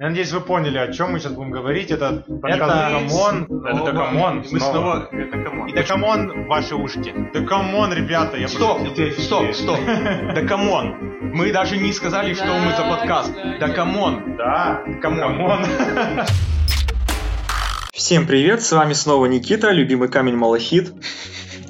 Я надеюсь, вы поняли, о чем мы сейчас будем говорить. Это подкаст Дакамон. Это Дакамон. Мы снова. снова... Это come on. И Да come on в ваши ушки. Да come on, ребята, я Стоп, стоп, стоп. Да come on. Мы даже не сказали, что мы за подкаст. Да come on. Да, come on. Всем привет, с вами снова Никита, любимый камень Малахит.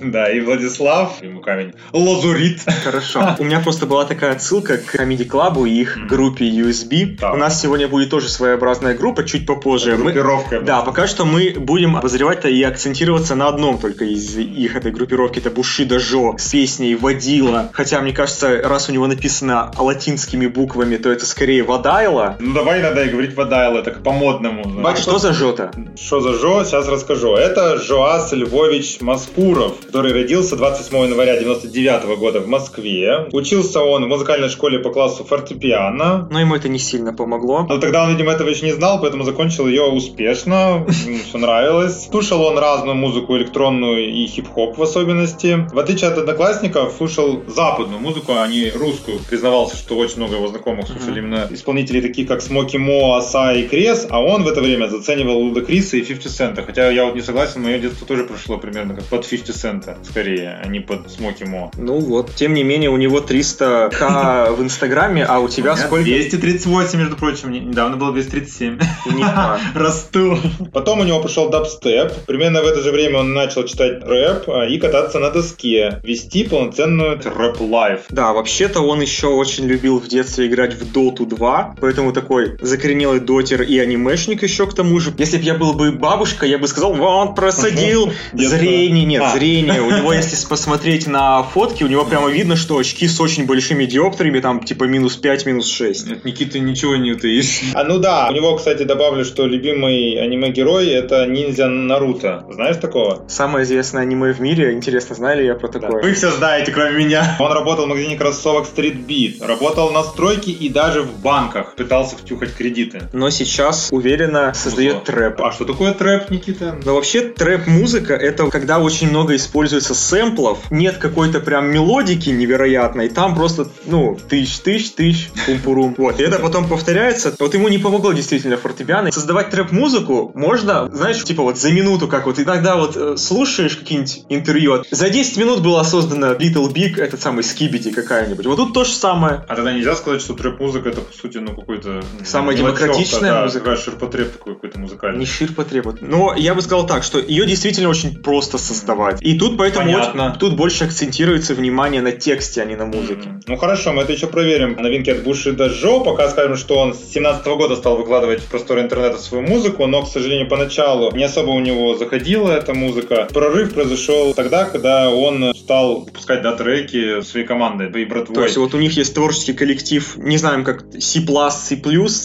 Да, и Владислав, ему камень, Лазурит. Хорошо. У меня просто была такая отсылка к Comedy Club и их группе USB. У нас сегодня будет тоже своеобразная группа, чуть попозже. Мы- Группировка. Да, пока что мы будем обозревать-то и акцентироваться на одном только из их этой группировки. Это Бушида Жо с песней «Водила». Хотя, мне кажется, раз у него написано латинскими буквами, то это скорее «Водайла». Ну давай надо и говорить Вадайл, так по-модному. А что за Жо-то? Что за Жо? Сейчас расскажу. Это Жоас Львович Маскуров, который родился 28 января 99 года в Москве. Учился он в музыкальной школе по классу фортепиано. Но ему это не сильно помогло. Но тогда он, видимо, этого еще не знал, поэтому закончил ее успешно. Все нравилось. Слушал он разную музыку, электронную и хип-хоп в особенности. В отличие от одноклассников, слушал западную музыку, а не русскую. Признавался, что очень много его знакомых слушали именно исполнителей таких, как Смоки Мо, Аса и Крес, а он в это время заценивал Луда Криса и 50 Цента. Хотя я вот не согласен, мое детство тоже прошло примерно как под 50 Цента, скорее, а не под Смоки Мо. Ну вот, тем не менее, у него 300к в Инстаграме, а у тебя сколько? 238, между прочим, не- недавно было 237. Нифига. Расту. Потом у него пошел дабстеп. Примерно в это же время он начал читать рэп а, и кататься на доске. Вести полноценную рэп-life. Да, вообще-то он еще очень любил в детстве играть в Доту 2, поэтому такой закоренелый дотер и анимешник еще к тому же. Если бы я был бы бабушка, я бы сказал, вот, просадил зрение, нет, А. зрение. У него, если посмотреть на фотки, у него прямо видно, что очки с очень большими диоптриями, там типа минус 5, минус 6. От Никиты ничего не утаишь. А ну да, у него, кстати, добавлю, что любимый аниме-герой это ниндзя Наруто. Знаешь такого? Самое известное аниме в мире, интересно, знали я про такое? Вы все знаете, кроме меня. Он работал в магазине кроссовок Street Beat, работал на стройке и даже в банках. Пытался втюхать кредиты. Но сейчас уверенно создает Вот. трэп. А что такое трэп, Никита? Но вообще трэп-музыка это когда очень много используется сэмплов, нет какой-то прям мелодики невероятной, там просто, ну, тысяч, тысяч, тысяч, пум-пурум. Вот, и это потом повторяется. Вот ему не помогло действительно фортепиано. Создавать трэп-музыку можно, знаешь, типа вот за минуту, как вот иногда вот э, слушаешь какие-нибудь интервью, за 10 минут была создана Little Big, этот самый Скибиди какая-нибудь. Вот тут то же самое. А тогда нельзя сказать, что трэп-музыка это, по сути, ну, какой-то... Самая демократичная да, музыка. ширпотреб такой какой-то музыкальный. Не шир потребует. Но я бы сказал так, что ее действительно очень просто создавать. И тут поэтому Понятно. очень- тут больше акцентируется внимание на тексте, а не на музыке. Ну хорошо, мы это еще проверим. Новинки от Бушида Жо. Пока скажем, что он с 17 года стал выкладывать в просторы интернета свою музыку, но, к сожалению, поначалу не особо у него заходила эта музыка. Прорыв произошел тогда, когда он стал выпускать да, треки своей командой и братвой. То есть вот у них есть творческий коллектив, не знаем как C++, C+,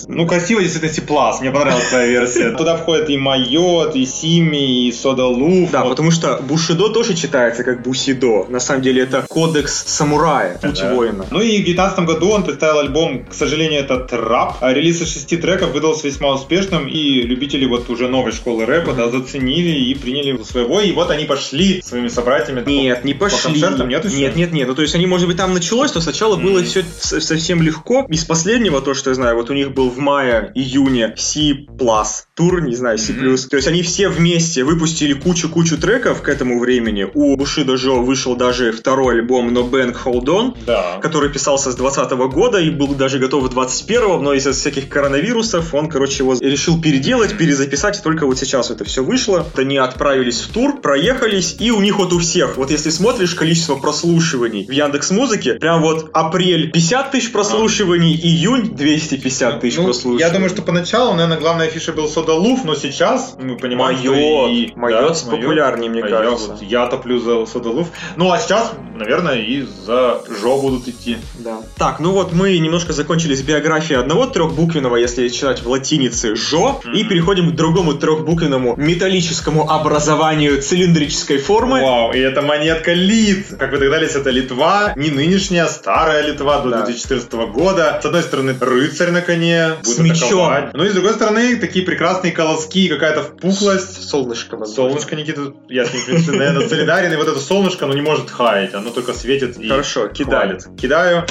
Ну, красиво действительно C++, мне понравилась твоя версия. Туда входит и Майот, и Сими, и Сода Луф. Да, потому что Бушидо тоже читается как Бусидо. На самом деле это кодекс самурая, путь Да. воина. Ну и в 2019 году он представил альбом, к сожалению, это трап. А релиз из шести треков выдался весьма успешным, и любители вот уже новой школы рэпа да, заценили и приняли за своего. И вот они пошли своими собратьями. Нет, не По пошли. концертам нет еще? нет, нет, нет. Ну, то есть они, может быть, там началось, но сначала было Мгм. все совсем легко. Из последнего, то, что я знаю, вот у них был в мае-июне C++, тур, не знаю, C++. Мгм. То есть они все вместе выпустили кучу-кучу треков к этому времени. У Бушида Жо вышел даже второй альбом No Bank Hold On, Да. который писался с 20 года и был даже готов в 21 но из-за всяких коронавирусов он, короче, его решил переделать, перезаписать, и только вот сейчас это все вышло. Они отправились в тур, проехались, и у них вот у всех, вот если смотришь количество прослушиваний в Яндекс Музыке, прям вот апрель 50 тысяч прослушиваний, июнь 250 тысяч Ну, прослушиваний. я думаю, что поначалу, наверное, главная фиша был Сода Луф, но сейчас мы понимаем, что и... Майот да, популярнее, мне А я кажется. вот- я топлю за Сода Луф. Ну, а сейчас, наверное, и за Жо будут идти. Да. Так, ну вот мы немножко закончили с биографией одного трехбуквенного, если читать в латинице, Жо, и Мгм. переходим к другому трехбуквенному металлическому образованию цилиндрической формы. Вау, и это монетка Лит. Как вы догадались, это Литва, не нынешняя, старая Литва до Да. 2014 года. С одной стороны, рыцарь на коне, будет С мечом. атаковать. Ну и с другой стороны, такие прекрасные колоски, какая-то впуклость. Солнышко, возможно. Солнышко, Никита, я с ним, в принципе, наверное, солидарен, и вот это солнышко, оно не может хаять, оно только светит и Хорошо, кидай. хвалит. Кидаю.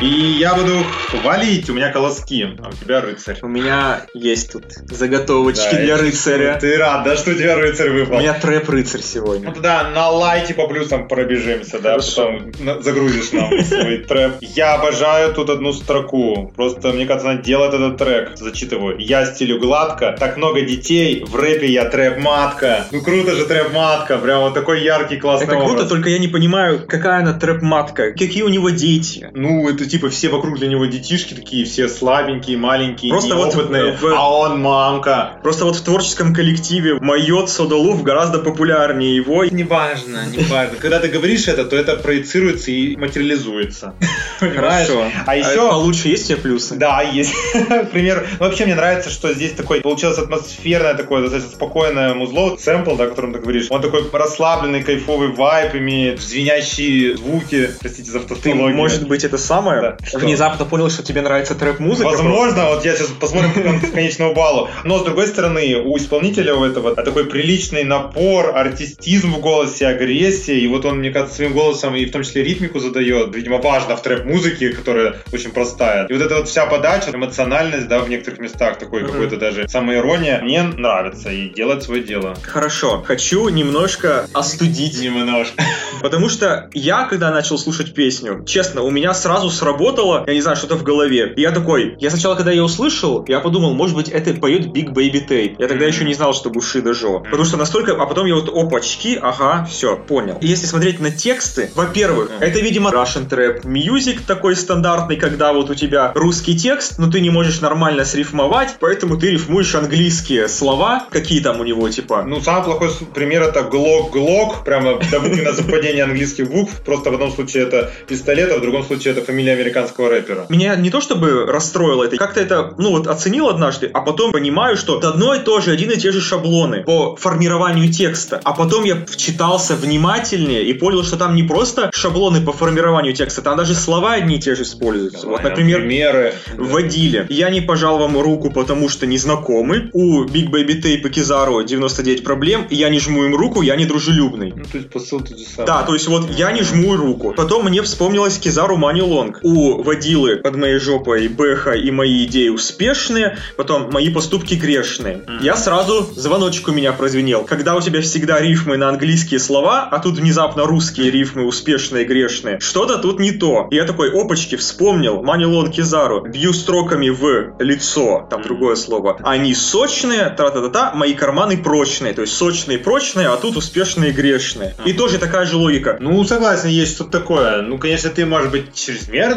И я буду хвалить, у меня колоски, а у тебя рыцарь. У меня есть тут заготовочки Да, для рыцаря. Ты рад, да, что у тебя рыцарь У выпал? меня трэп-рыцарь Ну сегодня. тогда на лайте по плюсам пробежимся, да, Хорошо. потом на- загрузишь нам свой трэп. Я обожаю тут одну строку. Просто, мне кажется, она делает этот трек. Зачитываю. Я стилю гладко, так много детей, в рэпе я трэп-матка. Ну круто же трэп-матка, прям вот такой яркий, классный Это круто, образ. только я не понимаю, какая она трэп-матка, какие у него дети. Ну, это типа все вокруг для него детишки такие, все слабенькие, маленькие, Просто вот неопытные, в- а он мамка. Просто вот в творческом коллективе Майот Содолув гораздо популярнее его. Неважно, неважно. Когда ты говоришь это, то это проецируется и материализуется. Хорошо. А еще... получше есть у тебя плюсы? Да, есть. Пример. Ну, Вообще мне нравится, что здесь такой получилось атмосферное такое, достаточно спокойное музло. Сэмпл, да, о котором ты говоришь. Он такой расслабленный, кайфовый вайп имеет, звенящие звуки. Простите за Ты, тавтологию. может быть, это самое? Да. Внезапно понял, что тебе нравится трэп-музыка? Возможно, вот я сейчас посмотрим к кон- конечному баллу. Но с другой стороны, у исполнителя у этого такой приличный напор, артистизм в голосе, агрессия. И вот он, мне кажется, своим голосом и в том числе ритмику задает. Видимо, важно в трэп-музыке, которая очень простая. И вот эта вот вся подача, эмоциональность, да, в некоторых местах, такой какой-то даже самоирония, мне нравится и делает свое дело. Хорошо. Хочу немножко остудить. Немножко. Потому что я, когда начал слушать песню, честно, у меня сразу сработало, я не знаю, что-то в голове. И я такой, я сначала, когда я услышал, я подумал, может быть, это поет Big Baby Tape. Я тогда еще не знал, что Бушида Жо. Потому что настолько... А потом я вот, опачки, ага, все, понял. И если смотреть на тексты, во-первых, это, видимо, Russian Trap Music такой стандартный, когда вот у тебя русский текст, но ты не можешь нормально срифмовать, поэтому ты рифмуешь английские слова, какие там у него, типа... Ну, самый плохой пример это Glock-Glock, прямо до буквы на совпадение английских букв. Просто в одном случае это пистолет, а в другом случае это фамилия американского рэпера. Меня не то чтобы расстроило это, как-то это, ну вот оценил однажды, а потом понимаю, что это одно и то же, один и те же шаблоны по формированию текста. А потом я вчитался внимательнее и понял, что там не просто шаблоны по формированию текста, там даже слова одни и те же используются. Вот, например, примеры. Водили. Я не пожал вам руку, потому что не знакомы. У Big Baby Tape и Кизару 99 проблем. Я не жму им руку, я не дружелюбный. Ну, то есть посыл тот же самый. Да, то есть вот я не жму руку. Потом мне вспомнилась Кизару Мани Лонг. У водилы под моей жопой Бэха и мои идеи успешные, потом мои поступки грешные. Я сразу, звоночек у меня прозвенел. Когда у тебя всегда рифмы на английские слова, а тут внезапно русские рифмы успешные, грешные, что-то тут не то. И я такой, опачки, вспомнил Мани Лонг Кизару. Бью строками в лицо, там другое слово. Они сочные, тра-та-та-та, мои карманы прочные. То есть сочные, прочные, а тут успешные, грешные. И тоже такая же логика. Ну, согласен, есть что-то такое. Ну, конечно, ты, может быть, чрезмерно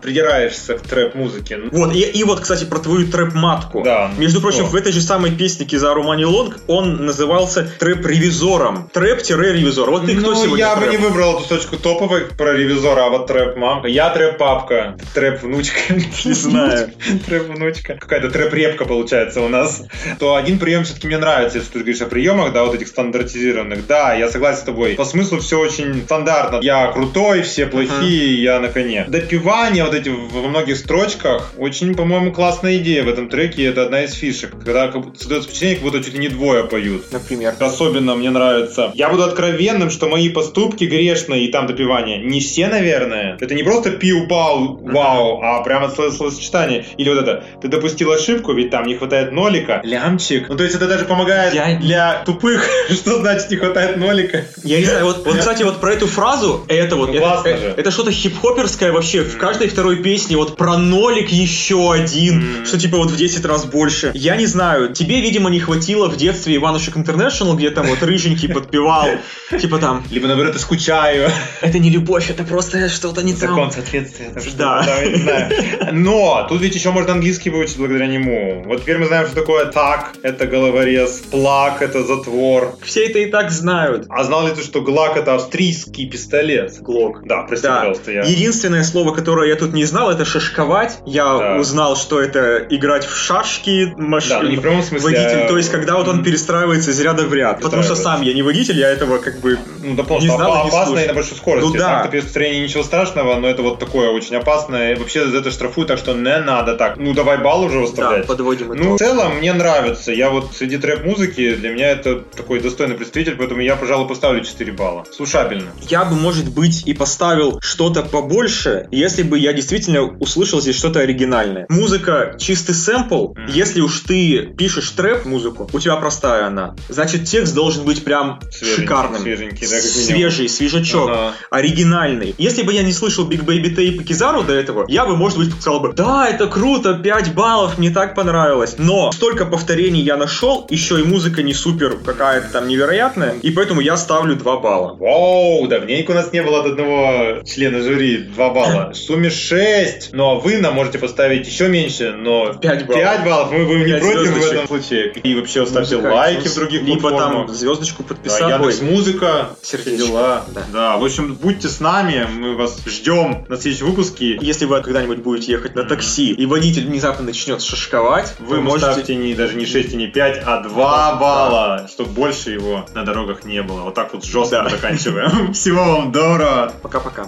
придираешься к трэп-музыке. Вот, и, и вот, кстати, про твою трэп-матку. Да, Между прочим, что? в этой же самой песне Кизару Мани Лонг он назывался трэп-ревизором. Трэп-ревизор. Вот ты кто ну, сегодня я бы трэп? не выбрал эту точку топовой про ревизора, а вот трэп-мамка. Я трэп-папка, трэп-внучка. Не знаю. Трэп-внучка. Какая-то трэп-репка получается у нас. То один прием все-таки мне нравится, если ты говоришь о приемах, да, вот этих стандартизированных. Да, я согласен с тобой. По смыслу все очень стандартно. Я крутой, все плохие, я на коне. Допивание вот эти во многих строчках очень, по-моему, классная идея в этом треке. Это одна из фишек. Когда создается впечатление, как будто чуть ли не двое поют. Например. Особенно мне нравится. Я буду откровенным, что мои поступки грешные и там допивание. Не все, наверное. Это не просто пиу-пау, вау, а прямо словосочетание. Или вот это. Ты допустил ошибку, ведь там не хватает нолика. Лямчик. Ну, то есть это даже помогает Я- для тупых. Что значит не хватает нолика? Я не знаю, вот, вот, кстати, вот про эту фразу, это вот, Ну, это, классно э- же. это что-то хип-хоперское вообще. В каждой второй песне вот про нолик еще один, Мгм. что типа вот в 10 раз больше. Я не знаю, тебе, видимо, не хватило в детстве Иванушек Интернешнл, где там вот рыженький подпевал, типа там, Либо, наоборот, я скучаю. это не любовь, это просто что-то не Закон там. соответствия. там что-то, Да. я не знаю. Но тут ведь еще можно английский выучить благодаря нему. Вот теперь мы знаем, что такое так, это головорез, плак, это затвор. Все это и так знают. А знал ли ты, что ГЛАК это австрийский пистолет? Глок. Да, прости, Да. пожалуйста, я... Единственное слово, которое я тут не знал, это шашковать. Я Да. узнал, что это играть в шашки, маш... Да, ну не в прямом смысле, водитель. а- То есть, когда вот он перестраивается из ряда в ряд. Потому что сам я не водитель, я этого как бы Ну, да, не знал и опа- не опасно слушал. и на большой скорости. Ну да. Сам-то при построении ничего страшного, но это вот такое очень опасное. И вообще за это штрафуют, так что не надо так. Ну, давай балл уже да, выставлять. подводим Ну, итог. в целом, мне нравится. Я вот среди трэп-музыки, для меня это такой достойный представитель, поэтому я, пожалуй, поставлю 4 балла. Слушабельно. Я бы, может быть, и поставил что-то побольше, если если бы я действительно услышал здесь что-то оригинальное. Музыка чистый сэмпл. Мгм. Если уж ты пишешь трэп-музыку, у тебя простая она. Значит, текст должен быть прям Свеженький, шикарным. свеженький, да. Свежий, свежачок, Ага. оригинальный. Если бы я не слышал Big Baby Tape и Кизару до этого, я бы, может быть, сказал бы, да, это круто, 5 баллов, мне так понравилось. Но столько повторений я нашел, еще и музыка не супер какая-то там невероятная, и поэтому я ставлю 2 балла. Вау, давненько у нас не было от одного члена жюри 2 балла. Сумме 6. Ну а вы нам можете поставить еще меньше, но 5 баллов. 5 баллов мы будем не против в этом случае. И вообще ставьте Музыка, лайки в других Либо платформах. там звездочку Да, подписать. Яндекс Ой, Музыка, все дела. да. Да. в общем, будьте с нами, мы вас ждем на следующем выпуске. Если вы когда-нибудь будете ехать на такси, и водитель внезапно начнет шашковать, Вы можете... ставьте не, даже не 6 и не 5, а 2 балла, чтобы больше его на дорогах не было. Вот так вот жестко Да. заканчиваем. Всего вам доброго. Пока-пока.